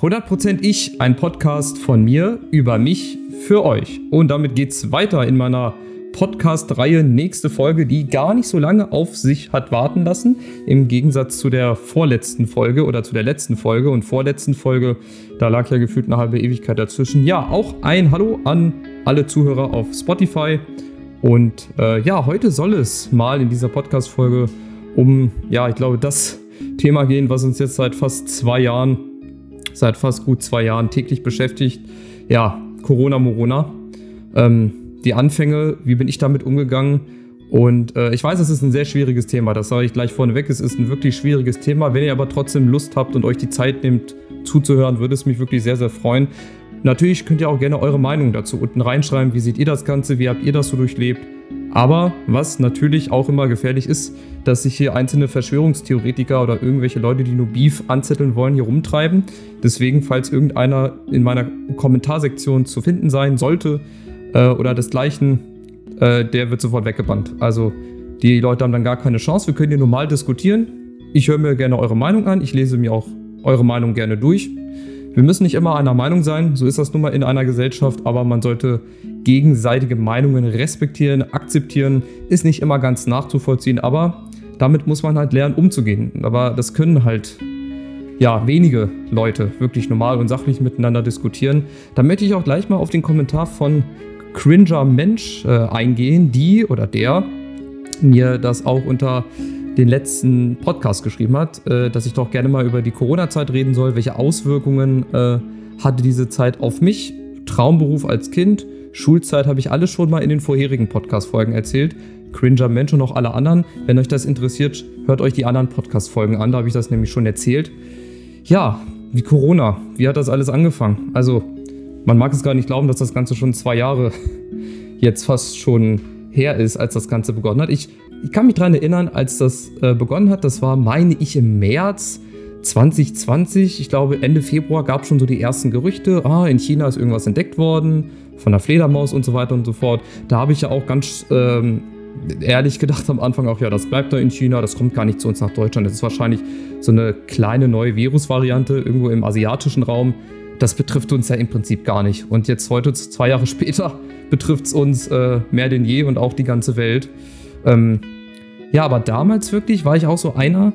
100% ich, ein Podcast von mir über mich für euch. Und damit geht's weiter in meiner Podcast-Reihe. Nächste Folge, die gar nicht so lange auf sich hat warten lassen. Im Gegensatz zu der vorletzten Folge oder zu der letzten Folge und vorletzten Folge. Da lag ja gefühlt eine halbe Ewigkeit dazwischen. Ja, auch ein Hallo an alle Zuhörer auf Spotify. Und äh, ja, heute soll es mal in dieser Podcast-Folge um, ja, ich glaube, das Thema gehen, was uns jetzt seit fast zwei Jahren seit fast gut zwei Jahren täglich beschäftigt. Ja, Corona, Morona. Ähm, die Anfänge, wie bin ich damit umgegangen? Und äh, ich weiß, es ist ein sehr schwieriges Thema, das sage ich gleich vorneweg. Es ist ein wirklich schwieriges Thema. Wenn ihr aber trotzdem Lust habt und euch die Zeit nehmt, zuzuhören, würde es mich wirklich sehr, sehr freuen. Natürlich könnt ihr auch gerne eure Meinung dazu unten reinschreiben. Wie seht ihr das Ganze? Wie habt ihr das so durchlebt? Aber was natürlich auch immer gefährlich ist, dass sich hier einzelne Verschwörungstheoretiker oder irgendwelche Leute, die nur Beef anzetteln wollen, hier rumtreiben. Deswegen, falls irgendeiner in meiner Kommentarsektion zu finden sein sollte äh, oder desgleichen, äh, der wird sofort weggebannt. Also die Leute haben dann gar keine Chance. Wir können hier normal diskutieren. Ich höre mir gerne eure Meinung an. Ich lese mir auch eure Meinung gerne durch. Wir müssen nicht immer einer Meinung sein, so ist das nun mal in einer Gesellschaft, aber man sollte gegenseitige Meinungen respektieren, akzeptieren, ist nicht immer ganz nachzuvollziehen, aber damit muss man halt lernen, umzugehen. Aber das können halt ja, wenige Leute wirklich normal und sachlich miteinander diskutieren. Da möchte ich auch gleich mal auf den Kommentar von Cringer Mensch äh, eingehen, die oder der mir das auch unter den letzten Podcast geschrieben hat, äh, dass ich doch gerne mal über die Corona-Zeit reden soll. Welche Auswirkungen äh, hatte diese Zeit auf mich? Traumberuf als Kind, Schulzeit habe ich alles schon mal in den vorherigen Podcast-Folgen erzählt. Cringer Mensch und auch alle anderen. Wenn euch das interessiert, hört euch die anderen Podcast-Folgen an, da habe ich das nämlich schon erzählt. Ja, wie Corona, wie hat das alles angefangen? Also, man mag es gar nicht glauben, dass das Ganze schon zwei Jahre jetzt fast schon her ist, als das Ganze begonnen hat. Ich ich kann mich daran erinnern, als das äh, begonnen hat, das war, meine ich, im März 2020. Ich glaube, Ende Februar gab es schon so die ersten Gerüchte. Ah, in China ist irgendwas entdeckt worden, von der Fledermaus und so weiter und so fort. Da habe ich ja auch ganz ähm, ehrlich gedacht am Anfang auch, ja, das bleibt da in China, das kommt gar nicht zu uns nach Deutschland. Das ist wahrscheinlich so eine kleine neue Virusvariante irgendwo im asiatischen Raum. Das betrifft uns ja im Prinzip gar nicht. Und jetzt heute, zwei Jahre später, betrifft es uns äh, mehr denn je und auch die ganze Welt. Ähm, ja, aber damals wirklich war ich auch so einer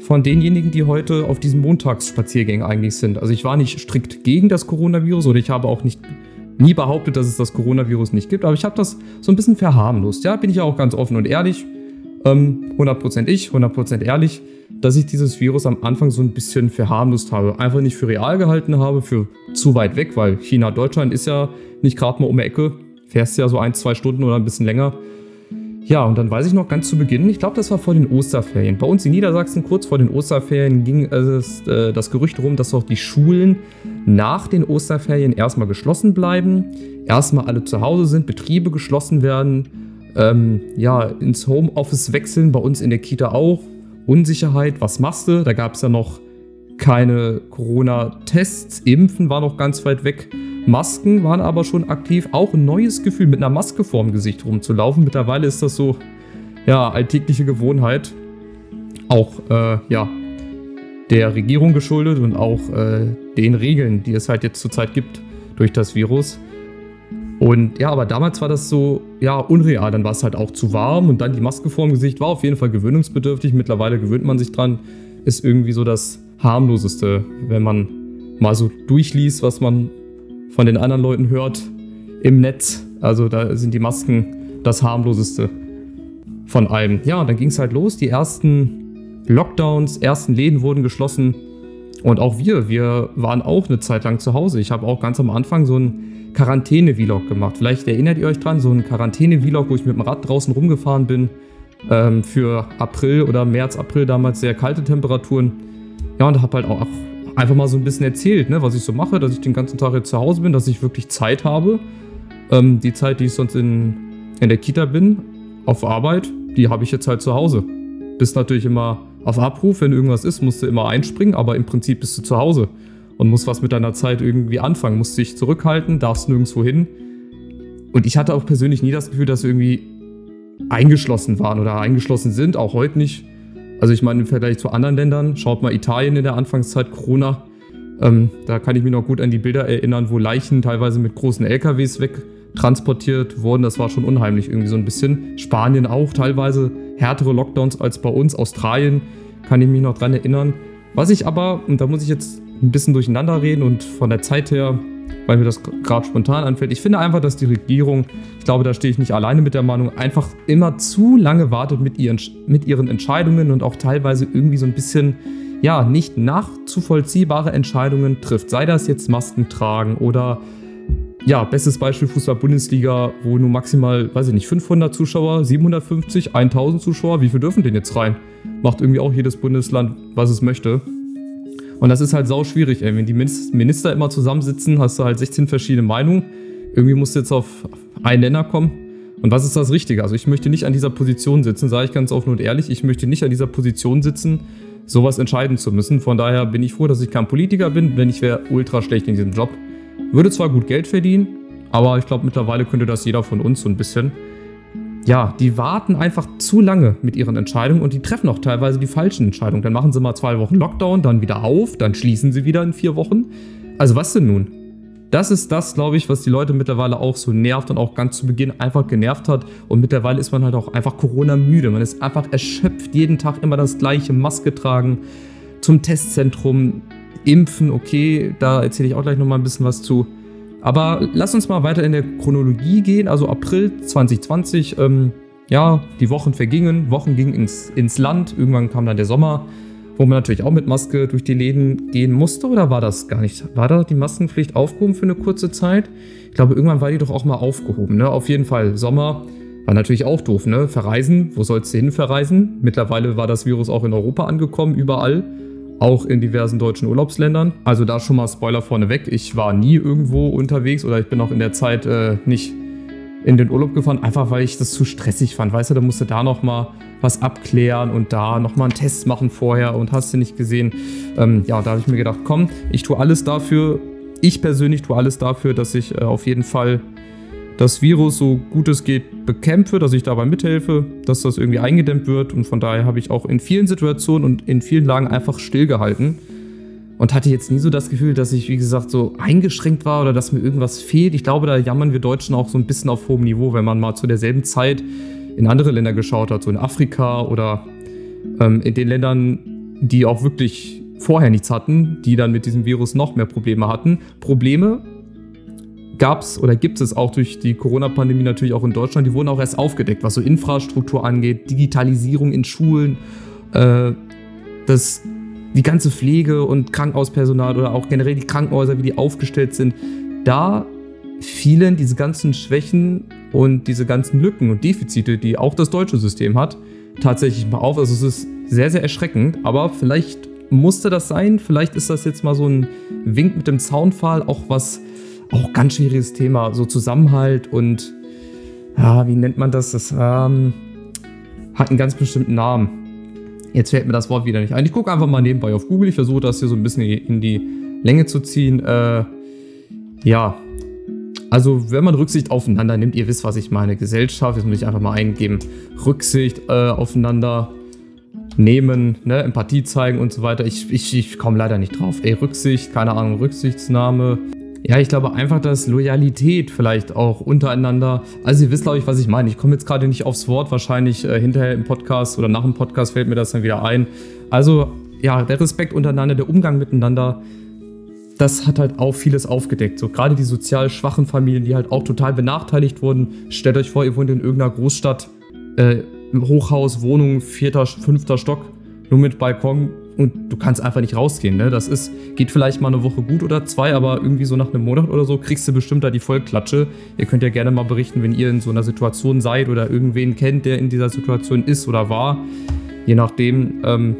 von denjenigen, die heute auf diesen Montagsspaziergängen eigentlich sind. Also ich war nicht strikt gegen das Coronavirus oder ich habe auch nicht nie behauptet, dass es das Coronavirus nicht gibt, aber ich habe das so ein bisschen verharmlost. Ja, bin ich ja auch ganz offen und ehrlich. Ähm, 100% ich, 100% ehrlich, dass ich dieses Virus am Anfang so ein bisschen verharmlost habe. Einfach nicht für real gehalten habe, für zu weit weg, weil China, Deutschland ist ja nicht gerade mal um die Ecke. Fährst ja so ein, zwei Stunden oder ein bisschen länger. Ja, und dann weiß ich noch ganz zu Beginn, ich glaube, das war vor den Osterferien. Bei uns in Niedersachsen, kurz vor den Osterferien, ging es, äh, das Gerücht darum, dass auch die Schulen nach den Osterferien erstmal geschlossen bleiben, erstmal alle zu Hause sind, Betriebe geschlossen werden, ähm, ja, ins Homeoffice wechseln, bei uns in der Kita auch. Unsicherheit, was machst du? Da gab es ja noch keine Corona-Tests, Impfen war noch ganz weit weg. Masken waren aber schon aktiv. Auch ein neues Gefühl, mit einer Maske vorm Gesicht rumzulaufen. Mittlerweile ist das so, ja, alltägliche Gewohnheit. Auch, äh, ja, der Regierung geschuldet und auch äh, den Regeln, die es halt jetzt zurzeit gibt durch das Virus. Und ja, aber damals war das so, ja, unreal. Dann war es halt auch zu warm und dann die Maske vorm Gesicht war auf jeden Fall gewöhnungsbedürftig. Mittlerweile gewöhnt man sich dran. Ist irgendwie so das harmloseste, wenn man mal so durchliest, was man von den anderen Leuten hört im Netz. Also da sind die Masken das harmloseste von allem. Ja, dann ging es halt los. Die ersten Lockdowns, ersten Läden wurden geschlossen. Und auch wir, wir waren auch eine Zeit lang zu Hause. Ich habe auch ganz am Anfang so einen Quarantäne-Vlog gemacht. Vielleicht erinnert ihr euch dran, so einen Quarantäne-Vlog, wo ich mit dem Rad draußen rumgefahren bin. Ähm, für April oder März, April damals sehr kalte Temperaturen. Ja, und habe halt auch einfach mal so ein bisschen erzählt, ne, was ich so mache, dass ich den ganzen Tag jetzt zu Hause bin, dass ich wirklich Zeit habe. Ähm, die Zeit, die ich sonst in, in der Kita bin, auf Arbeit, die habe ich jetzt halt zu Hause. Bist natürlich immer auf Abruf, wenn irgendwas ist, musst du immer einspringen, aber im Prinzip bist du zu Hause und musst was mit deiner Zeit irgendwie anfangen, musst dich zurückhalten, darfst nirgendwo hin. Und ich hatte auch persönlich nie das Gefühl, dass wir irgendwie eingeschlossen waren oder eingeschlossen sind, auch heute nicht. Also ich meine, im Vergleich zu anderen Ländern, schaut mal Italien in der Anfangszeit Corona, Ähm, da kann ich mich noch gut an die Bilder erinnern, wo Leichen teilweise mit großen LKWs wegtransportiert wurden. Das war schon unheimlich irgendwie so ein bisschen. Spanien auch teilweise härtere Lockdowns als bei uns. Australien kann ich mich noch dran erinnern. Was ich aber, und da muss ich jetzt ein bisschen durcheinander reden und von der Zeit her, weil mir das gerade spontan anfällt, ich finde einfach, dass die Regierung, ich glaube, da stehe ich nicht alleine mit der Meinung, einfach immer zu lange wartet mit ihren, mit ihren Entscheidungen und auch teilweise irgendwie so ein bisschen ja, nicht nachzuvollziehbare Entscheidungen trifft. Sei das jetzt Masken tragen oder ja, bestes Beispiel Fußball-Bundesliga, wo nur maximal, weiß ich nicht, 500 Zuschauer, 750, 1000 Zuschauer, wie viel dürfen denn jetzt rein? Macht irgendwie auch jedes Bundesland, was es möchte. Und das ist halt sau schwierig, ey. Wenn die Minister immer zusammensitzen, hast du halt 16 verschiedene Meinungen. Irgendwie musst du jetzt auf einen Nenner kommen. Und was ist das Richtige? Also ich möchte nicht an dieser Position sitzen, sage ich ganz offen und ehrlich. Ich möchte nicht an dieser Position sitzen, sowas entscheiden zu müssen. Von daher bin ich froh, dass ich kein Politiker bin, denn ich wäre ultra schlecht in diesem Job. Würde zwar gut Geld verdienen, aber ich glaube, mittlerweile könnte das jeder von uns so ein bisschen. Ja, die warten einfach zu lange mit ihren Entscheidungen und die treffen auch teilweise die falschen Entscheidungen. Dann machen sie mal zwei Wochen Lockdown, dann wieder auf, dann schließen sie wieder in vier Wochen. Also was denn nun? Das ist das, glaube ich, was die Leute mittlerweile auch so nervt und auch ganz zu Beginn einfach genervt hat. Und mittlerweile ist man halt auch einfach Corona-müde. Man ist einfach erschöpft, jeden Tag immer das gleiche, Maske tragen, zum Testzentrum, impfen, okay, da erzähle ich auch gleich nochmal ein bisschen was zu. Aber lass uns mal weiter in der Chronologie gehen. Also April 2020, ähm, ja, die Wochen vergingen, Wochen gingen ins, ins Land, irgendwann kam dann der Sommer wo man natürlich auch mit Maske durch die Läden gehen musste oder war das gar nicht? War da die Maskenpflicht aufgehoben für eine kurze Zeit? Ich glaube, irgendwann war die doch auch mal aufgehoben, ne? Auf jeden Fall. Sommer war natürlich auch doof, ne? Verreisen, wo sollst du hin verreisen? Mittlerweile war das Virus auch in Europa angekommen, überall. Auch in diversen deutschen Urlaubsländern. Also da schon mal Spoiler vorneweg. Ich war nie irgendwo unterwegs oder ich bin auch in der Zeit äh, nicht in den Urlaub gefahren, einfach weil ich das zu stressig fand. Weißt du, da musste da noch mal was abklären und da nochmal einen Test machen vorher und hast du nicht gesehen. Ähm, ja, da habe ich mir gedacht, komm, ich tue alles dafür, ich persönlich tue alles dafür, dass ich äh, auf jeden Fall das Virus so gut es geht bekämpfe, dass ich dabei mithelfe, dass das irgendwie eingedämmt wird und von daher habe ich auch in vielen Situationen und in vielen Lagen einfach stillgehalten und hatte jetzt nie so das Gefühl, dass ich, wie gesagt, so eingeschränkt war oder dass mir irgendwas fehlt. Ich glaube, da jammern wir Deutschen auch so ein bisschen auf hohem Niveau, wenn man mal zu derselben Zeit in andere Länder geschaut hat, so in Afrika oder ähm, in den Ländern, die auch wirklich vorher nichts hatten, die dann mit diesem Virus noch mehr Probleme hatten. Probleme gab es oder gibt es auch durch die Corona-Pandemie natürlich auch in Deutschland. Die wurden auch erst aufgedeckt, was so Infrastruktur angeht, Digitalisierung in Schulen, äh, das, die ganze Pflege und Krankenhauspersonal oder auch generell die Krankenhäuser, wie die aufgestellt sind. Da fielen diese ganzen Schwächen und diese ganzen Lücken und Defizite, die auch das deutsche System hat, tatsächlich mal auf. Also es ist sehr, sehr erschreckend, aber vielleicht musste das sein. Vielleicht ist das jetzt mal so ein Wink mit dem Zaunpfahl, auch was, auch ganz schwieriges Thema, so Zusammenhalt und, ja, wie nennt man das? Das ähm, hat einen ganz bestimmten Namen. Jetzt fällt mir das Wort wieder nicht ein. Ich gucke einfach mal nebenbei auf Google. Ich versuche das hier so ein bisschen in die Länge zu ziehen. Äh, ja, also, wenn man Rücksicht aufeinander nimmt, ihr wisst, was ich meine. Gesellschaft, jetzt muss ich einfach mal eingeben, Rücksicht äh, aufeinander nehmen, ne? Empathie zeigen und so weiter. Ich, ich, ich komme leider nicht drauf. Ey, Rücksicht, keine Ahnung, Rücksichtsnahme. Ja, ich glaube einfach, dass Loyalität vielleicht auch untereinander. Also, ihr wisst, glaube ich, was ich meine. Ich komme jetzt gerade nicht aufs Wort. Wahrscheinlich äh, hinterher im Podcast oder nach dem Podcast fällt mir das dann wieder ein. Also, ja, der Respekt untereinander, der Umgang miteinander das hat halt auch vieles aufgedeckt. So gerade die sozial schwachen Familien, die halt auch total benachteiligt wurden. Stellt euch vor, ihr wohnt in irgendeiner Großstadt, äh, Hochhaus, Wohnung, vierter, fünfter Stock, nur mit Balkon und du kannst einfach nicht rausgehen. Ne? Das ist, geht vielleicht mal eine Woche gut oder zwei, aber irgendwie so nach einem Monat oder so kriegst du bestimmt da die Vollklatsche. Ihr könnt ja gerne mal berichten, wenn ihr in so einer Situation seid oder irgendwen kennt, der in dieser Situation ist oder war. Je nachdem. Ähm,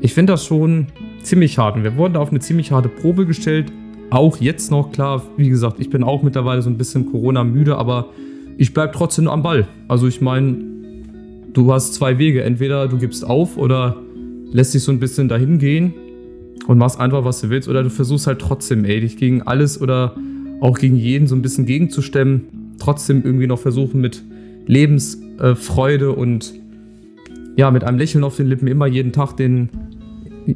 ich finde das schon ziemlich hart. Und wir wurden auf eine ziemlich harte Probe gestellt. Auch jetzt noch, klar, wie gesagt, ich bin auch mittlerweile so ein bisschen Corona-müde, aber ich bleibe trotzdem am Ball. Also ich meine, du hast zwei Wege. Entweder du gibst auf oder lässt dich so ein bisschen dahin gehen und machst einfach, was du willst. Oder du versuchst halt trotzdem, ey, dich gegen alles oder auch gegen jeden so ein bisschen gegenzustemmen. Trotzdem irgendwie noch versuchen mit Lebensfreude und ja, mit einem Lächeln auf den Lippen immer jeden Tag den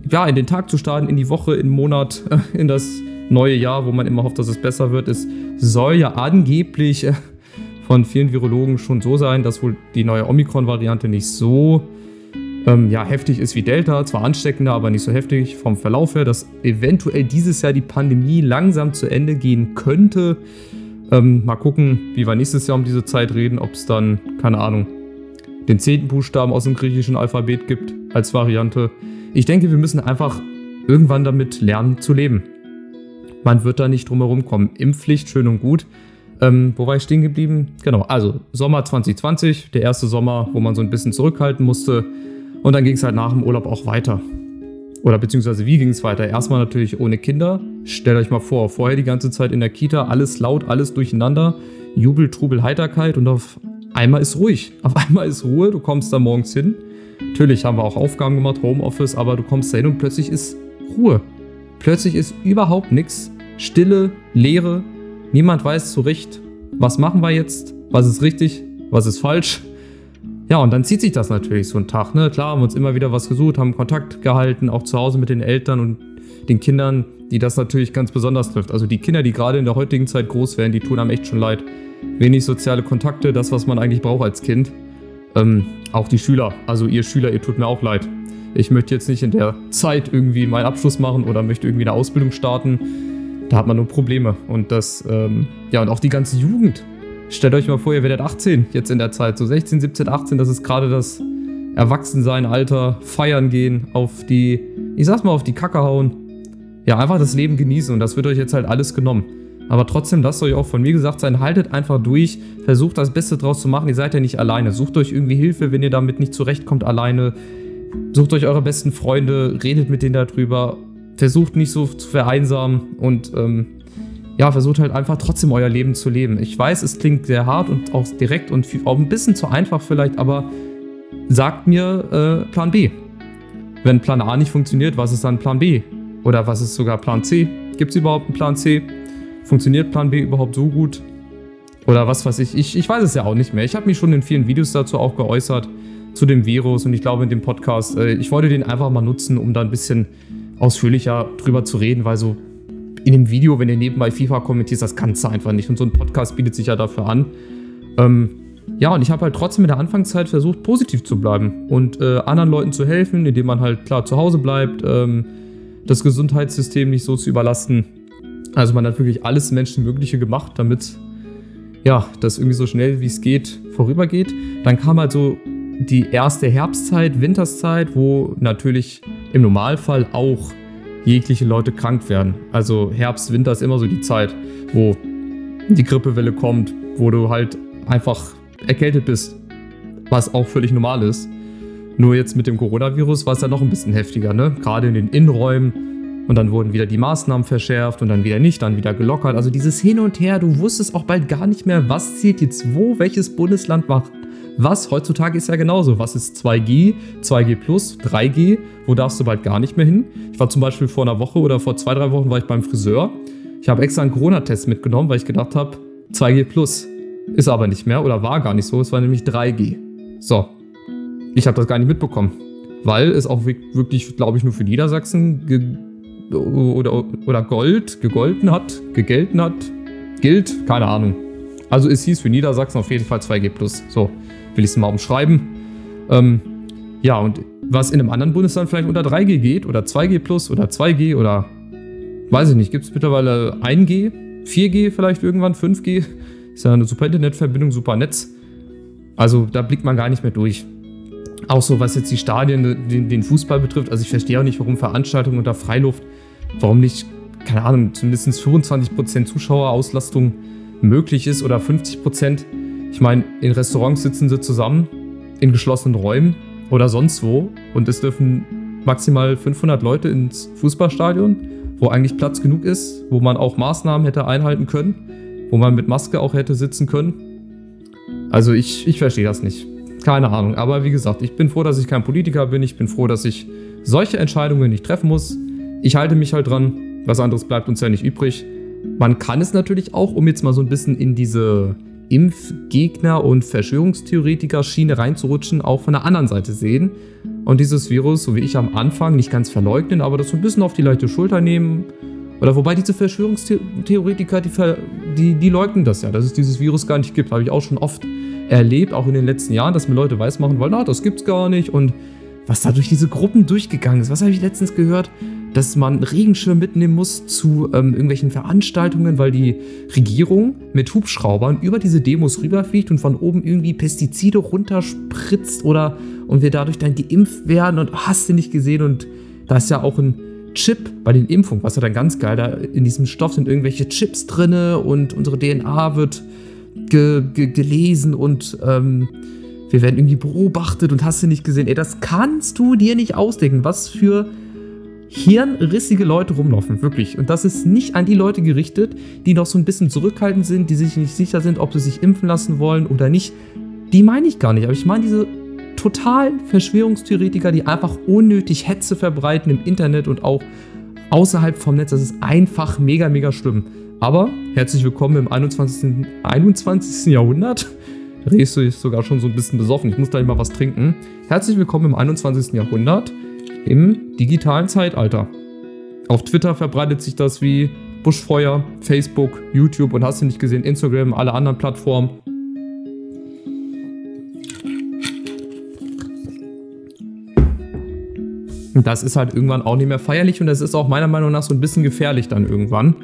ja, in den Tag zu starten, in die Woche, in den Monat, in das neue Jahr, wo man immer hofft, dass es besser wird. Es soll ja angeblich äh, von vielen Virologen schon so sein, dass wohl die neue Omikron-Variante nicht so ähm, ja, heftig ist wie Delta, zwar ansteckender, aber nicht so heftig vom Verlauf her, dass eventuell dieses Jahr die Pandemie langsam zu Ende gehen könnte. Ähm, mal gucken, wie wir nächstes Jahr um diese Zeit reden, ob es dann, keine Ahnung, den zehnten Buchstaben aus dem griechischen Alphabet gibt als Variante. Ich denke, wir müssen einfach irgendwann damit lernen zu leben. Man wird da nicht drum herum kommen. Impfpflicht, schön und gut. Ähm, wo war ich stehen geblieben? Genau, also Sommer 2020, der erste Sommer, wo man so ein bisschen zurückhalten musste. Und dann ging es halt nach dem Urlaub auch weiter. Oder beziehungsweise wie ging es weiter? Erstmal natürlich ohne Kinder. Stellt euch mal vor, vorher die ganze Zeit in der Kita, alles laut, alles durcheinander, Jubel, Trubel, Heiterkeit und auf einmal ist ruhig. Auf einmal ist Ruhe, du kommst da morgens hin. Natürlich haben wir auch Aufgaben gemacht, Homeoffice, aber du kommst da hin und plötzlich ist Ruhe. Plötzlich ist überhaupt nichts. Stille, Leere. Niemand weiß zurecht, was machen wir jetzt, was ist richtig, was ist falsch. Ja, und dann zieht sich das natürlich so ein Tag. Ne? Klar, haben wir uns immer wieder was gesucht, haben Kontakt gehalten, auch zu Hause mit den Eltern und den Kindern, die das natürlich ganz besonders trifft. Also die Kinder, die gerade in der heutigen Zeit groß werden, die tun einem echt schon leid. Wenig soziale Kontakte, das, was man eigentlich braucht als Kind. Ähm, auch die Schüler, also ihr Schüler, ihr tut mir auch leid. Ich möchte jetzt nicht in der Zeit irgendwie meinen Abschluss machen oder möchte irgendwie eine Ausbildung starten. Da hat man nur Probleme. Und das, ähm, ja, und auch die ganze Jugend Stellt euch mal vor, ihr werdet 18 jetzt in der Zeit, so 16, 17, 18, das ist gerade das Erwachsensein, Alter, feiern gehen, auf die, ich sag's mal, auf die Kacke hauen. Ja, einfach das Leben genießen und das wird euch jetzt halt alles genommen. Aber trotzdem, lasst euch auch von mir gesagt sein, haltet einfach durch, versucht das Beste draus zu machen, ihr seid ja nicht alleine. Sucht euch irgendwie Hilfe, wenn ihr damit nicht zurechtkommt alleine. Sucht euch eure besten Freunde, redet mit denen darüber, versucht nicht so zu vereinsamen und ähm, ja, versucht halt einfach trotzdem euer Leben zu leben. Ich weiß, es klingt sehr hart und auch direkt und auch ein bisschen zu einfach vielleicht, aber sagt mir äh, Plan B. Wenn Plan A nicht funktioniert, was ist dann Plan B? Oder was ist sogar Plan C? Gibt es überhaupt einen Plan C? Funktioniert Plan B überhaupt so gut? Oder was weiß ich? Ich, ich weiß es ja auch nicht mehr. Ich habe mich schon in vielen Videos dazu auch geäußert, zu dem Virus und ich glaube in dem Podcast. Äh, ich wollte den einfach mal nutzen, um da ein bisschen ausführlicher drüber zu reden, weil so in dem Video, wenn ihr nebenbei FIFA kommentierst, das kannst du einfach nicht. Und so ein Podcast bietet sich ja dafür an. Ähm, ja, und ich habe halt trotzdem in der Anfangszeit versucht, positiv zu bleiben und äh, anderen Leuten zu helfen, indem man halt klar zu Hause bleibt, ähm, das Gesundheitssystem nicht so zu überlasten. Also man hat wirklich alles Menschenmögliche gemacht, damit ja, das irgendwie so schnell wie es geht vorübergeht. Dann kam halt so die erste Herbstzeit, Winterszeit, wo natürlich im Normalfall auch jegliche Leute krank werden. Also Herbst, Winter ist immer so die Zeit, wo die Grippewelle kommt, wo du halt einfach erkältet bist, was auch völlig normal ist. Nur jetzt mit dem Coronavirus war es ja noch ein bisschen heftiger, ne? Gerade in den Innenräumen. Und dann wurden wieder die Maßnahmen verschärft und dann wieder nicht, dann wieder gelockert. Also dieses Hin und Her, du wusstest auch bald gar nicht mehr, was zählt jetzt wo, welches Bundesland macht was heutzutage ist ja genauso. Was ist 2G, 2G Plus, 3G? Wo darfst du bald gar nicht mehr hin? Ich war zum Beispiel vor einer Woche oder vor zwei, drei Wochen war ich beim Friseur. Ich habe extra einen Corona-Test mitgenommen, weil ich gedacht habe, 2G Plus. Ist aber nicht mehr oder war gar nicht so. Es war nämlich 3G. So. Ich habe das gar nicht mitbekommen. Weil es auch wirklich, glaube ich, nur für Niedersachsen oder, oder Gold gegolten hat, gegelten hat, gilt, keine Ahnung. Also es hieß für Niedersachsen auf jeden Fall 2G+. So will ich es mal umschreiben. Ähm, ja, und was in einem anderen Bundesland vielleicht unter 3G geht oder 2G plus oder 2G oder weiß ich nicht, gibt es mittlerweile 1G, 4G vielleicht irgendwann, 5G. Ist ja eine super Internetverbindung, super Netz. Also da blickt man gar nicht mehr durch. Auch so, was jetzt die Stadien, den, den Fußball betrifft. Also ich verstehe auch nicht, warum Veranstaltungen unter Freiluft, warum nicht, keine Ahnung, zumindest 25% Zuschauerauslastung möglich ist oder 50%. Ich meine, in Restaurants sitzen sie zusammen in geschlossenen Räumen oder sonst wo und es dürfen maximal 500 Leute ins Fußballstadion, wo eigentlich Platz genug ist, wo man auch Maßnahmen hätte einhalten können, wo man mit Maske auch hätte sitzen können. Also ich, ich verstehe das nicht. Keine Ahnung. Aber wie gesagt, ich bin froh, dass ich kein Politiker bin. Ich bin froh, dass ich solche Entscheidungen nicht treffen muss. Ich halte mich halt dran. Was anderes bleibt uns ja nicht übrig. Man kann es natürlich auch, um jetzt mal so ein bisschen in diese Impfgegner und Verschwörungstheoretiker-Schiene reinzurutschen, auch von der anderen Seite sehen und dieses Virus, so wie ich am Anfang, nicht ganz verleugnen, aber das so ein bisschen auf die leichte Schulter nehmen. Oder wobei diese Verschwörungstheoretiker, die, die, die leugnen das ja, dass es dieses Virus gar nicht gibt. Habe ich auch schon oft erlebt, auch in den letzten Jahren, dass mir Leute weismachen wollen, ah, das gibt's gar nicht. Und was da durch diese Gruppen durchgegangen ist, was habe ich letztens gehört? Dass man Regenschirm mitnehmen muss zu ähm, irgendwelchen Veranstaltungen, weil die Regierung mit Hubschraubern über diese Demos rüberfliegt und von oben irgendwie Pestizide runterspritzt oder und wir dadurch dann geimpft werden und hast du nicht gesehen und da ist ja auch ein Chip bei den Impfungen, was ja dann ganz geil, da in diesem Stoff sind irgendwelche Chips drinne und unsere DNA wird ge ge gelesen und ähm, wir werden irgendwie beobachtet und hast du nicht gesehen. Ey, das kannst du dir nicht ausdenken, was für hirnrissige Leute rumlaufen, wirklich. Und das ist nicht an die Leute gerichtet, die noch so ein bisschen zurückhaltend sind, die sich nicht sicher sind, ob sie sich impfen lassen wollen oder nicht. Die meine ich gar nicht, aber ich meine diese totalen Verschwörungstheoretiker, die einfach unnötig Hetze verbreiten im Internet und auch außerhalb vom Netz. Das ist einfach mega, mega schlimm. Aber herzlich willkommen im 21. 21. Jahrhundert. Du sogar schon so ein bisschen besoffen. Ich muss gleich mal was trinken. Herzlich willkommen im 21. Jahrhundert im digitalen Zeitalter. Auf Twitter verbreitet sich das wie Buschfeuer, Facebook, YouTube und hast du nicht gesehen, Instagram, alle anderen Plattformen. Das ist halt irgendwann auch nicht mehr feierlich und das ist auch meiner Meinung nach so ein bisschen gefährlich dann irgendwann,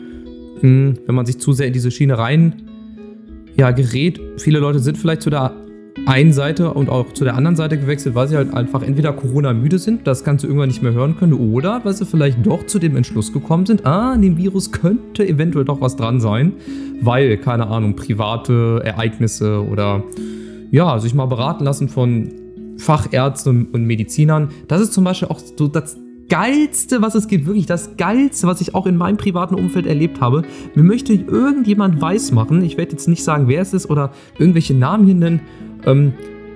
hm, wenn man sich zu sehr in diese Schiene rein ja, gerät. Viele Leute sind vielleicht zu der einen Seite und auch zu der anderen Seite gewechselt, weil sie halt einfach entweder Corona-müde sind, das Ganze irgendwann nicht mehr hören können, oder weil sie vielleicht doch zu dem Entschluss gekommen sind, ah, an dem Virus könnte eventuell doch was dran sein, weil, keine Ahnung, private Ereignisse oder ja, sich mal beraten lassen von Fachärzten und Medizinern. Das ist zum Beispiel auch so das Geilste, was es gibt, wirklich das Geilste, was ich auch in meinem privaten Umfeld erlebt habe. Mir möchte irgendjemand weismachen, ich werde jetzt nicht sagen, wer es ist oder irgendwelche Namen hier nennen, ähm,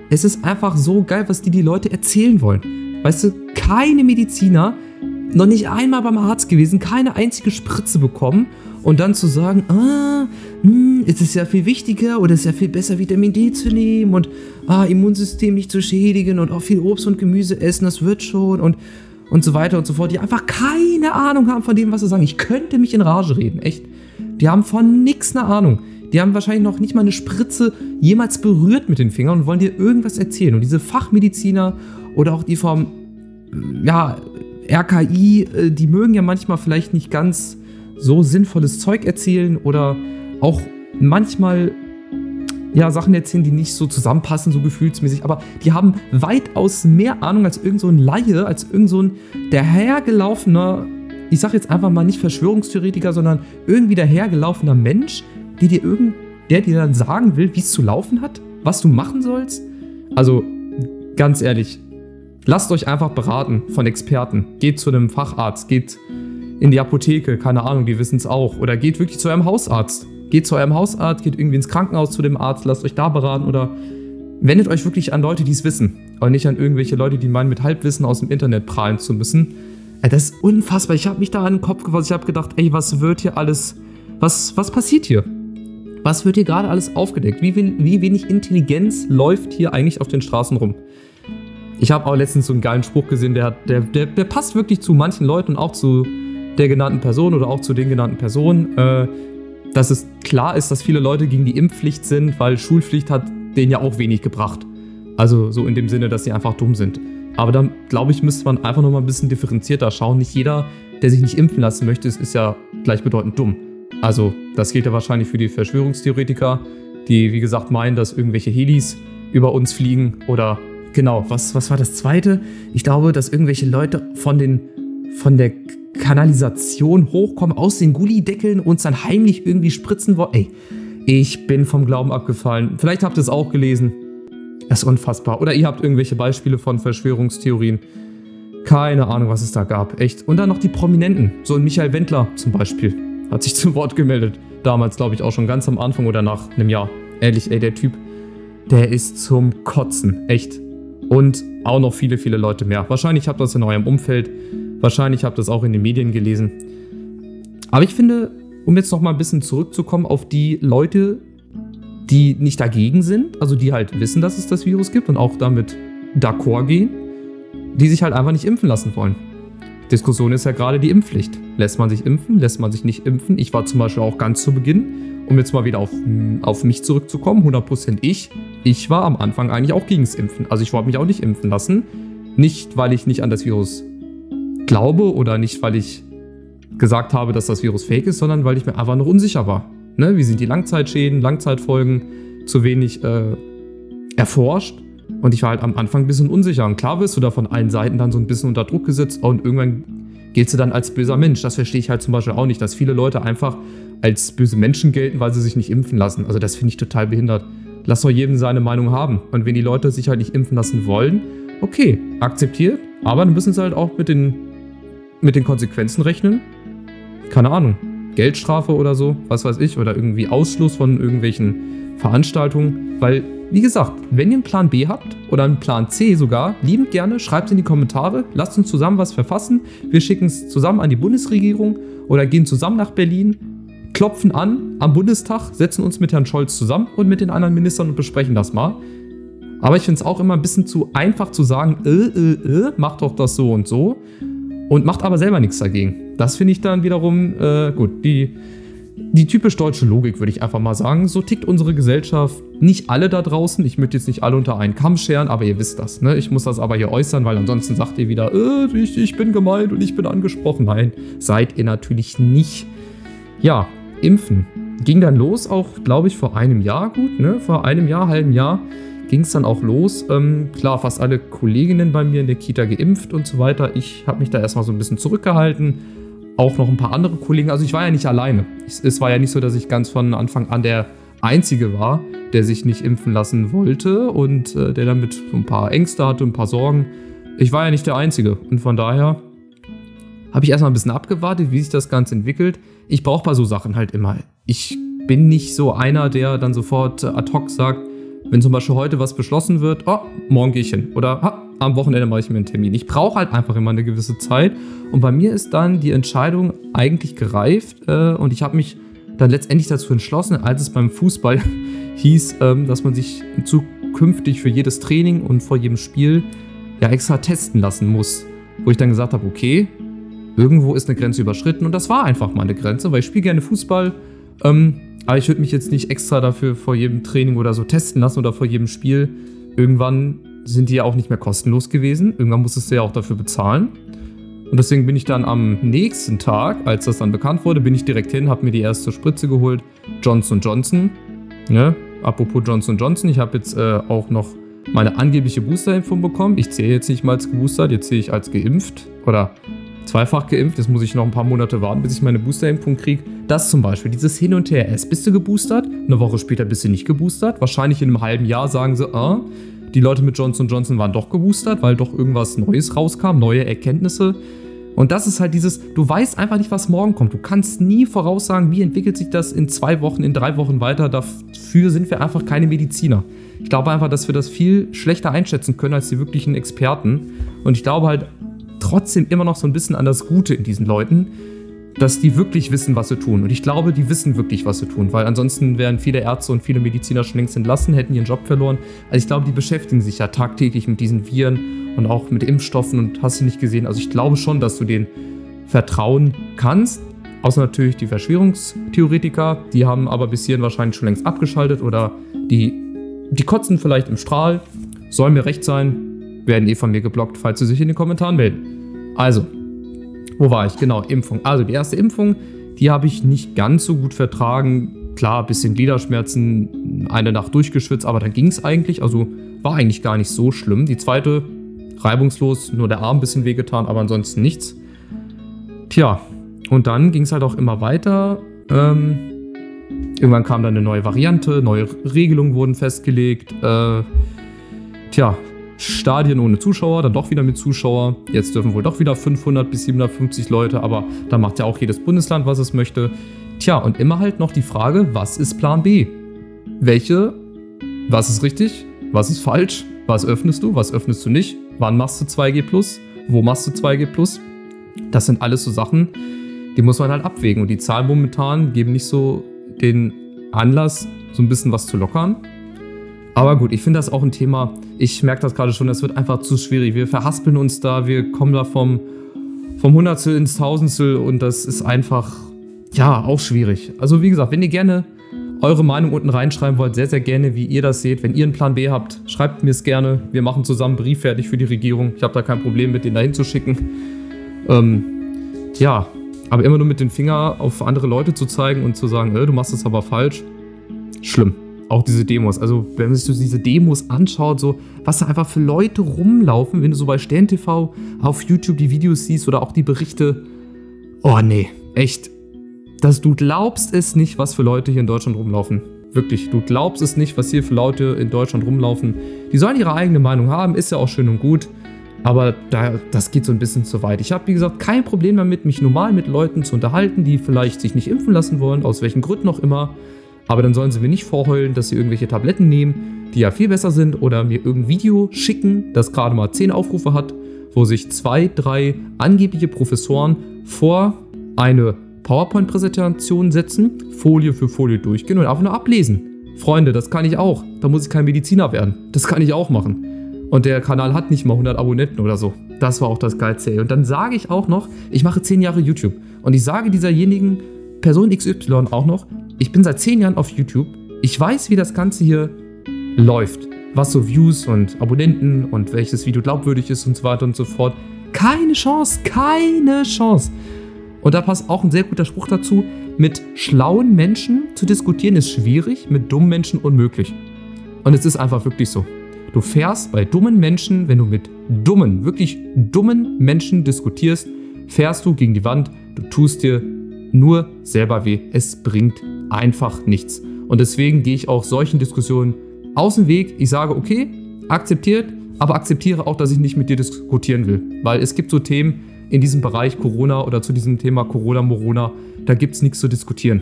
es ist einfach so geil, was die die Leute erzählen wollen. Weißt du, keine Mediziner, noch nicht einmal beim Arzt gewesen, keine einzige Spritze bekommen und dann zu sagen, ah, hm, es ist ja viel wichtiger oder es ist ja viel besser, Vitamin D zu nehmen und ah, Immunsystem nicht zu schädigen und auch viel Obst und Gemüse essen, das wird schon und, und so weiter und so fort, die einfach keine Ahnung haben von dem, was sie sagen. Ich könnte mich in Rage reden, echt. Die haben von nichts eine Ahnung. Die haben wahrscheinlich noch nicht mal eine Spritze jemals berührt mit den Fingern und wollen dir irgendwas erzählen. Und diese Fachmediziner oder auch die vom ja, RKI, äh, die mögen ja manchmal vielleicht nicht ganz so sinnvolles Zeug erzählen oder auch manchmal ja, Sachen erzählen, die nicht so zusammenpassen, so gefühlsmäßig, aber die haben weitaus mehr Ahnung als irgend so Laie, als irgend so dahergelaufener, ich sag jetzt einfach mal nicht Verschwörungstheoretiker, sondern irgendwie dahergelaufener Mensch, die dir irgend, der dir dann sagen will, wie es zu laufen hat, was du machen sollst. Also ganz ehrlich, lasst euch einfach beraten von Experten. Geht zu einem Facharzt, geht in die Apotheke, keine Ahnung, die wissen es auch. Oder geht wirklich zu eurem Hausarzt. Geht zu eurem Hausarzt, geht irgendwie ins Krankenhaus zu dem Arzt, lasst euch da beraten oder wendet euch wirklich an Leute, die es wissen. Und nicht an irgendwelche Leute, die meinen, mit Halbwissen aus dem Internet prahlen zu müssen. Das ist unfassbar. Ich habe mich da an den Kopf gefasst. Ich habe gedacht, ey, was wird hier alles. Was, was passiert hier? Was wird hier gerade alles aufgedeckt? Wie, wie wenig Intelligenz läuft hier eigentlich auf den Straßen rum? Ich habe auch letztens so einen geilen Spruch gesehen, der, der, der, der, passt wirklich zu manchen Leuten und auch zu der genannten Person oder auch zu den genannten Personen, äh, dass es klar ist, dass viele Leute gegen die Impfpflicht sind, weil Schulpflicht hat denen ja auch wenig gebracht. Also so in dem Sinne, dass sie einfach dumm sind. Aber dann, glaube ich, müsste man einfach nochmal ein bisschen differenzierter schauen. Nicht jeder, der sich nicht impfen lassen möchte, ist ja gleichbedeutend dumm. Also, das gilt ja wahrscheinlich für die Verschwörungstheoretiker, die, wie gesagt, meinen, dass irgendwelche Helis über uns fliegen. Oder genau, was, was war das zweite? Ich glaube, dass irgendwelche Leute von, den, von der Kanalisation hochkommen, aus den Gullideckeln uns dann heimlich irgendwie spritzen wollen. Ey, ich bin vom Glauben abgefallen. Vielleicht habt ihr es auch gelesen. Das ist unfassbar. Oder ihr habt irgendwelche Beispiele von Verschwörungstheorien. Keine Ahnung, was es da gab. Echt. Und dann noch die Prominenten. So ein Michael Wendler zum Beispiel hat sich zu Wort gemeldet. Damals, glaube ich, auch schon ganz am Anfang oder nach einem Jahr. Ehrlich, ey, der Typ, der ist zum Kotzen. Echt. Und auch noch viele, viele Leute mehr. Wahrscheinlich habt ihr das in eurem Umfeld. Wahrscheinlich habt ihr das auch in den Medien gelesen. Aber ich finde, um jetzt noch mal ein bisschen zurückzukommen auf die Leute, die nicht dagegen sind, also die halt wissen, dass es das Virus gibt und auch damit d'accord gehen, die sich halt einfach nicht impfen lassen wollen. Diskussion ist ja gerade die Impfpflicht. Lässt man sich impfen, lässt man sich nicht impfen? Ich war zum Beispiel auch ganz zu Beginn, um jetzt mal wieder auf, auf mich zurückzukommen, 100% ich. Ich war am Anfang eigentlich auch gegen das Impfen. Also ich wollte mich auch nicht impfen lassen. Nicht, weil ich nicht an das Virus glaube oder nicht, weil ich gesagt habe, dass das Virus fake ist, sondern weil ich mir einfach noch unsicher war. Ne? Wie sind die Langzeitschäden, Langzeitfolgen, zu wenig äh, erforscht. Und ich war halt am Anfang ein bisschen unsicher. Und klar wirst du da von allen Seiten dann so ein bisschen unter Druck gesetzt und irgendwann gehst du dann als böser Mensch. Das verstehe ich halt zum Beispiel auch nicht, dass viele Leute einfach als böse Menschen gelten, weil sie sich nicht impfen lassen. Also das finde ich total behindert. Lass doch jedem seine Meinung haben. Und wenn die Leute sich halt nicht impfen lassen wollen, okay, akzeptiert. Aber dann müssen sie halt auch mit den, mit den Konsequenzen rechnen. Keine Ahnung. Geldstrafe oder so, was weiß ich, oder irgendwie Ausschluss von irgendwelchen Veranstaltungen, weil wie gesagt, wenn ihr einen Plan B habt oder einen Plan C sogar, liebend gerne, schreibt es in die Kommentare, lasst uns zusammen was verfassen. Wir schicken es zusammen an die Bundesregierung oder gehen zusammen nach Berlin, klopfen an am Bundestag, setzen uns mit Herrn Scholz zusammen und mit den anderen Ministern und besprechen das mal. Aber ich finde es auch immer ein bisschen zu einfach zu sagen, äh, äh, äh, macht doch das so und so und macht aber selber nichts dagegen. Das finde ich dann wiederum, äh, gut, die die typisch deutsche Logik, würde ich einfach mal sagen. So tickt unsere Gesellschaft. Nicht alle da draußen. Ich möchte jetzt nicht alle unter einen Kamm scheren, aber ihr wisst das. Ne? Ich muss das aber hier äußern, weil ansonsten sagt ihr wieder, äh, ich, ich bin gemeint und ich bin angesprochen. Nein, seid ihr natürlich nicht. Ja, impfen. Ging dann los, auch glaube ich vor einem Jahr gut, ne? Vor einem Jahr, halben Jahr ging es dann auch los. Ähm, klar, fast alle Kolleginnen bei mir in der Kita geimpft und so weiter. Ich habe mich da erstmal so ein bisschen zurückgehalten auch noch ein paar andere Kollegen. Also ich war ja nicht alleine. Es war ja nicht so, dass ich ganz von Anfang an der Einzige war, der sich nicht impfen lassen wollte und äh, der damit so ein paar Ängste hatte, ein paar Sorgen. Ich war ja nicht der Einzige. Und von daher habe ich erstmal ein bisschen abgewartet, wie sich das Ganze entwickelt. Ich brauche bei so Sachen halt immer. Ich bin nicht so einer, der dann sofort ad hoc sagt, wenn zum Beispiel heute was beschlossen wird, oh, morgen gehe ich hin. Oder ha, am Wochenende mache ich mir einen Termin. Ich brauche halt einfach immer eine gewisse Zeit. Und bei mir ist dann die Entscheidung eigentlich gereift äh, und ich habe mich dann letztendlich dazu entschlossen, als es beim Fußball hieß, ähm, dass man sich zukünftig für jedes Training und vor jedem Spiel ja extra testen lassen muss. Wo ich dann gesagt habe, okay, irgendwo ist eine Grenze überschritten und das war einfach mal eine Grenze, weil ich spiele gerne Fußball. Ähm, aber ich würde mich jetzt nicht extra dafür vor jedem Training oder so testen lassen oder vor jedem Spiel. Irgendwann sind die ja auch nicht mehr kostenlos gewesen. Irgendwann musstest du ja auch dafür bezahlen. Und deswegen bin ich dann am nächsten Tag, als das dann bekannt wurde, bin ich direkt hin, habe mir die erste Spritze geholt. Johnson Johnson. Ne? Apropos Johnson Johnson, ich habe jetzt äh, auch noch meine angebliche Boosterimpfung bekommen. Ich zähle jetzt nicht mal als geboostert, jetzt sehe ich als geimpft oder zweifach geimpft. Jetzt muss ich noch ein paar Monate warten, bis ich meine Boosterimpfung kriege. Das zum Beispiel, dieses Hin und Her. Erst bist du geboostert, eine Woche später bist du nicht geboostert. Wahrscheinlich in einem halben Jahr sagen sie, ah, die Leute mit Johnson Johnson waren doch geboostert, weil doch irgendwas Neues rauskam, neue Erkenntnisse. Und das ist halt dieses, du weißt einfach nicht, was morgen kommt. Du kannst nie voraussagen, wie entwickelt sich das in zwei Wochen, in drei Wochen weiter. Dafür sind wir einfach keine Mediziner. Ich glaube einfach, dass wir das viel schlechter einschätzen können als die wirklichen Experten. Und ich glaube halt trotzdem immer noch so ein bisschen an das Gute in diesen Leuten dass die wirklich wissen, was sie tun. Und ich glaube, die wissen wirklich, was sie tun, weil ansonsten wären viele Ärzte und viele Mediziner schon längst entlassen, hätten ihren Job verloren. Also ich glaube, die beschäftigen sich ja tagtäglich mit diesen Viren und auch mit Impfstoffen und hast du nicht gesehen. Also ich glaube schon, dass du denen vertrauen kannst. Außer natürlich die Verschwörungstheoretiker, die haben aber bis hierhin wahrscheinlich schon längst abgeschaltet oder die, die kotzen vielleicht im Strahl. Soll mir recht sein, werden eh von mir geblockt, falls sie sich in den Kommentaren melden. Also, wo war ich? Genau, Impfung. Also die erste Impfung, die habe ich nicht ganz so gut vertragen. Klar, bisschen Gliederschmerzen, eine Nacht durchgeschwitzt, aber dann ging es eigentlich. Also war eigentlich gar nicht so schlimm. Die zweite, reibungslos, nur der Arm ein bisschen wehgetan, aber ansonsten nichts. Tja, und dann ging es halt auch immer weiter. Ähm, irgendwann kam dann eine neue Variante, neue Regelungen wurden festgelegt. Äh, tja, Stadien ohne Zuschauer, dann doch wieder mit Zuschauer. Jetzt dürfen wohl doch wieder 500 bis 750 Leute, aber da macht ja auch jedes Bundesland, was es möchte. Tja, und immer halt noch die Frage, was ist Plan B? Welche, was ist richtig, was ist falsch, was öffnest du, was öffnest du nicht, wann machst du 2G+, wo machst du 2G+. Das sind alles so Sachen, die muss man halt abwägen und die Zahlen momentan geben nicht so den Anlass so ein bisschen was zu lockern. Aber gut, ich finde das auch ein Thema. Ich merke das gerade schon, das wird einfach zu schwierig. Wir verhaspeln uns da, wir kommen da vom, vom Hundertstel ins Tausendstel und das ist einfach, ja, auch schwierig. Also wie gesagt, wenn ihr gerne eure Meinung unten reinschreiben wollt, sehr, sehr gerne, wie ihr das seht. Wenn ihr einen Plan B habt, schreibt mir es gerne. Wir machen zusammen einen Brief fertig für die Regierung. Ich habe da kein Problem mit, den dahin zu schicken. Ähm, ja, aber immer nur mit dem Finger auf andere Leute zu zeigen und zu sagen, äh, du machst das aber falsch. Schlimm. Auch diese Demos. Also, wenn man sich so diese Demos anschaut, so, was da einfach für Leute rumlaufen, wenn du so bei Stern TV auf YouTube die Videos siehst oder auch die Berichte. Oh nee, echt dass du glaubst es nicht, was für Leute hier in Deutschland rumlaufen. Wirklich, du glaubst es nicht, was hier für Leute in Deutschland rumlaufen. Die sollen ihre eigene Meinung haben, ist ja auch schön und gut. Aber da, das geht so ein bisschen zu weit. Ich habe, wie gesagt, kein Problem damit, mich normal mit Leuten zu unterhalten, die vielleicht sich nicht impfen lassen wollen, aus welchen Gründen auch immer. Aber dann sollen sie mir nicht vorheulen, dass sie irgendwelche Tabletten nehmen, die ja viel besser sind, oder mir irgendein Video schicken, das gerade mal 10 Aufrufe hat, wo sich zwei, drei angebliche Professoren vor eine PowerPoint-Präsentation setzen, Folie für Folie durchgehen und einfach nur ablesen. Freunde, das kann ich auch. Da muss ich kein Mediziner werden. Das kann ich auch machen. Und der Kanal hat nicht mal 100 Abonnenten oder so. Das war auch das Geilste. Und dann sage ich auch noch, ich mache 10 Jahre YouTube. Und ich sage dieserjenigen Person XY auch noch, ich bin seit 10 Jahren auf YouTube. Ich weiß, wie das Ganze hier läuft. Was so Views und Abonnenten und welches Video glaubwürdig ist und so weiter und so fort. Keine Chance, keine Chance. Und da passt auch ein sehr guter Spruch dazu. Mit schlauen Menschen zu diskutieren ist schwierig, mit dummen Menschen unmöglich. Und es ist einfach wirklich so. Du fährst bei dummen Menschen, wenn du mit dummen, wirklich dummen Menschen diskutierst, fährst du gegen die Wand, du tust dir nur selber weh. Es bringt einfach nichts. Und deswegen gehe ich auch solchen Diskussionen aus dem Weg. Ich sage, okay, akzeptiert, aber akzeptiere auch, dass ich nicht mit dir diskutieren will. Weil es gibt so Themen, in diesem Bereich Corona oder zu diesem Thema Corona, Morona, da gibt es nichts zu diskutieren.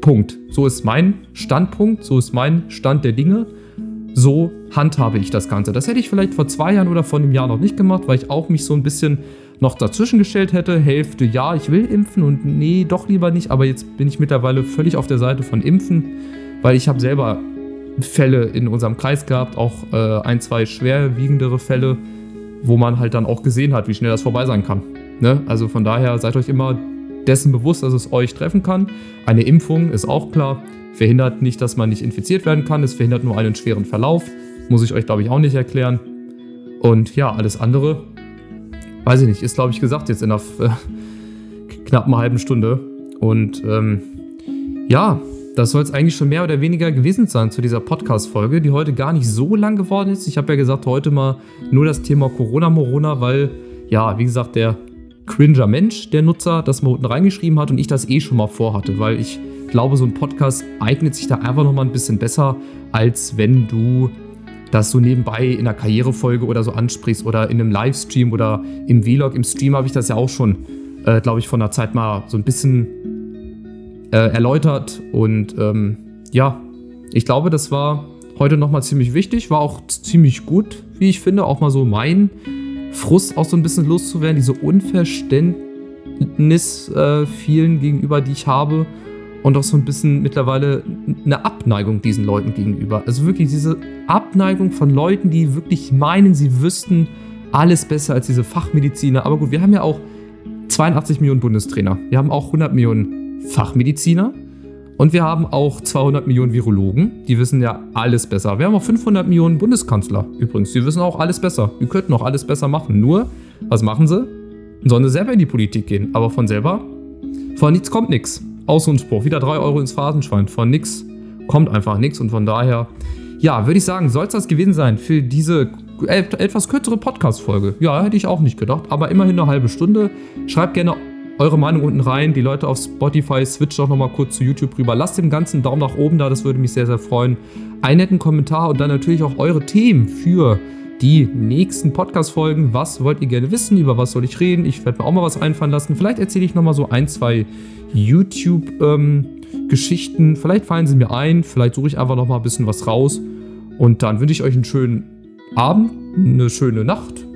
Punkt. So ist mein Standpunkt, so ist mein Stand der Dinge. So handhabe ich das Ganze. Das hätte ich vielleicht vor zwei Jahren oder vor einem Jahr noch nicht gemacht, weil ich auch mich so ein bisschen noch dazwischen gestellt hätte. Hälfte, ja, ich will impfen und nee, doch lieber nicht. Aber jetzt bin ich mittlerweile völlig auf der Seite von Impfen, weil ich habe selber Fälle in unserem Kreis gehabt, auch äh, ein, zwei schwerwiegendere Fälle wo man halt dann auch gesehen hat, wie schnell das vorbei sein kann. Ne? Also von daher seid euch immer dessen bewusst, dass es euch treffen kann. Eine Impfung ist auch klar, verhindert nicht, dass man nicht infiziert werden kann, es verhindert nur einen schweren Verlauf. Muss ich euch, glaube ich, auch nicht erklären. Und ja, alles andere, weiß ich nicht, ist, glaube ich, gesagt jetzt in einer äh, knappen halben Stunde. Und ähm, ja, das soll es eigentlich schon mehr oder weniger gewesen sein zu dieser Podcast-Folge, die heute gar nicht so lang geworden ist. Ich habe ja gesagt, heute mal nur das Thema Corona-Morona, weil, ja, wie gesagt, der cringer Mensch, der Nutzer, das mal unten reingeschrieben hat und ich das eh schon mal vorhatte, weil ich glaube, so ein Podcast eignet sich da einfach nochmal ein bisschen besser, als wenn du das so nebenbei in einer Karrierefolge oder so ansprichst oder in einem Livestream oder im Vlog, im Stream habe ich das ja auch schon, äh, glaube ich, von der Zeit mal so ein bisschen äh, erläutert. Und ähm, ja, ich glaube, das war heute nochmal ziemlich wichtig, war auch ziemlich gut, wie ich finde, auch mal so mein Frust auch so ein bisschen loszuwerden, diese Unverständnis äh, vielen gegenüber, die ich habe und auch so ein bisschen mittlerweile eine Abneigung diesen Leuten gegenüber. Also wirklich diese Abneigung von Leuten, die wirklich meinen, sie wüssten alles besser als diese Fachmediziner. Aber gut, wir haben ja auch 82 Millionen Bundestrainer. Wir haben auch 100 Millionen Fachmediziner und wir haben auch 200 Millionen Virologen, die wissen ja alles besser. Wir haben auch 500 Millionen Bundeskanzler übrigens, die wissen auch alles besser. Die könnten auch alles besser machen. Nur, was machen sie? Sollen sie selber in die Politik gehen. Aber von selber, von nichts kommt nichts. Aus und Spruch, wieder 3 Euro ins Phasenschwein. Von nichts kommt einfach nichts und von daher, ja, würde ich sagen, soll es das gewesen sein für diese etwas kürzere Podcast-Folge. Ja, hätte ich auch nicht gedacht, aber immerhin eine halbe Stunde. Schreibt gerne eure Meinung unten rein. Die Leute auf Spotify switcht auch nochmal kurz zu YouTube rüber. Lasst dem Ganzen einen Daumen nach oben da, das würde mich sehr, sehr freuen. Einen netten Kommentar und dann natürlich auch eure Themen für die nächsten Podcast-Folgen. Was wollt ihr gerne wissen? Über was soll ich reden? Ich werde mir auch mal was einfallen lassen. Vielleicht erzähle ich nochmal so ein, zwei YouTube-Geschichten. Ähm, vielleicht fallen sie mir ein. Vielleicht suche ich einfach nochmal ein bisschen was raus. Und dann wünsche ich euch einen schönen Abend, eine schöne Nacht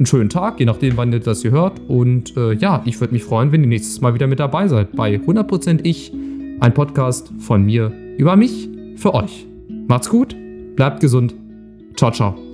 einen schönen Tag, je nachdem, wann ihr das hier hört. Und äh, ja, ich würde mich freuen, wenn ihr nächstes Mal wieder mit dabei seid bei 100% Ich, ein Podcast von mir über mich für euch. Macht's gut, bleibt gesund. Ciao, ciao.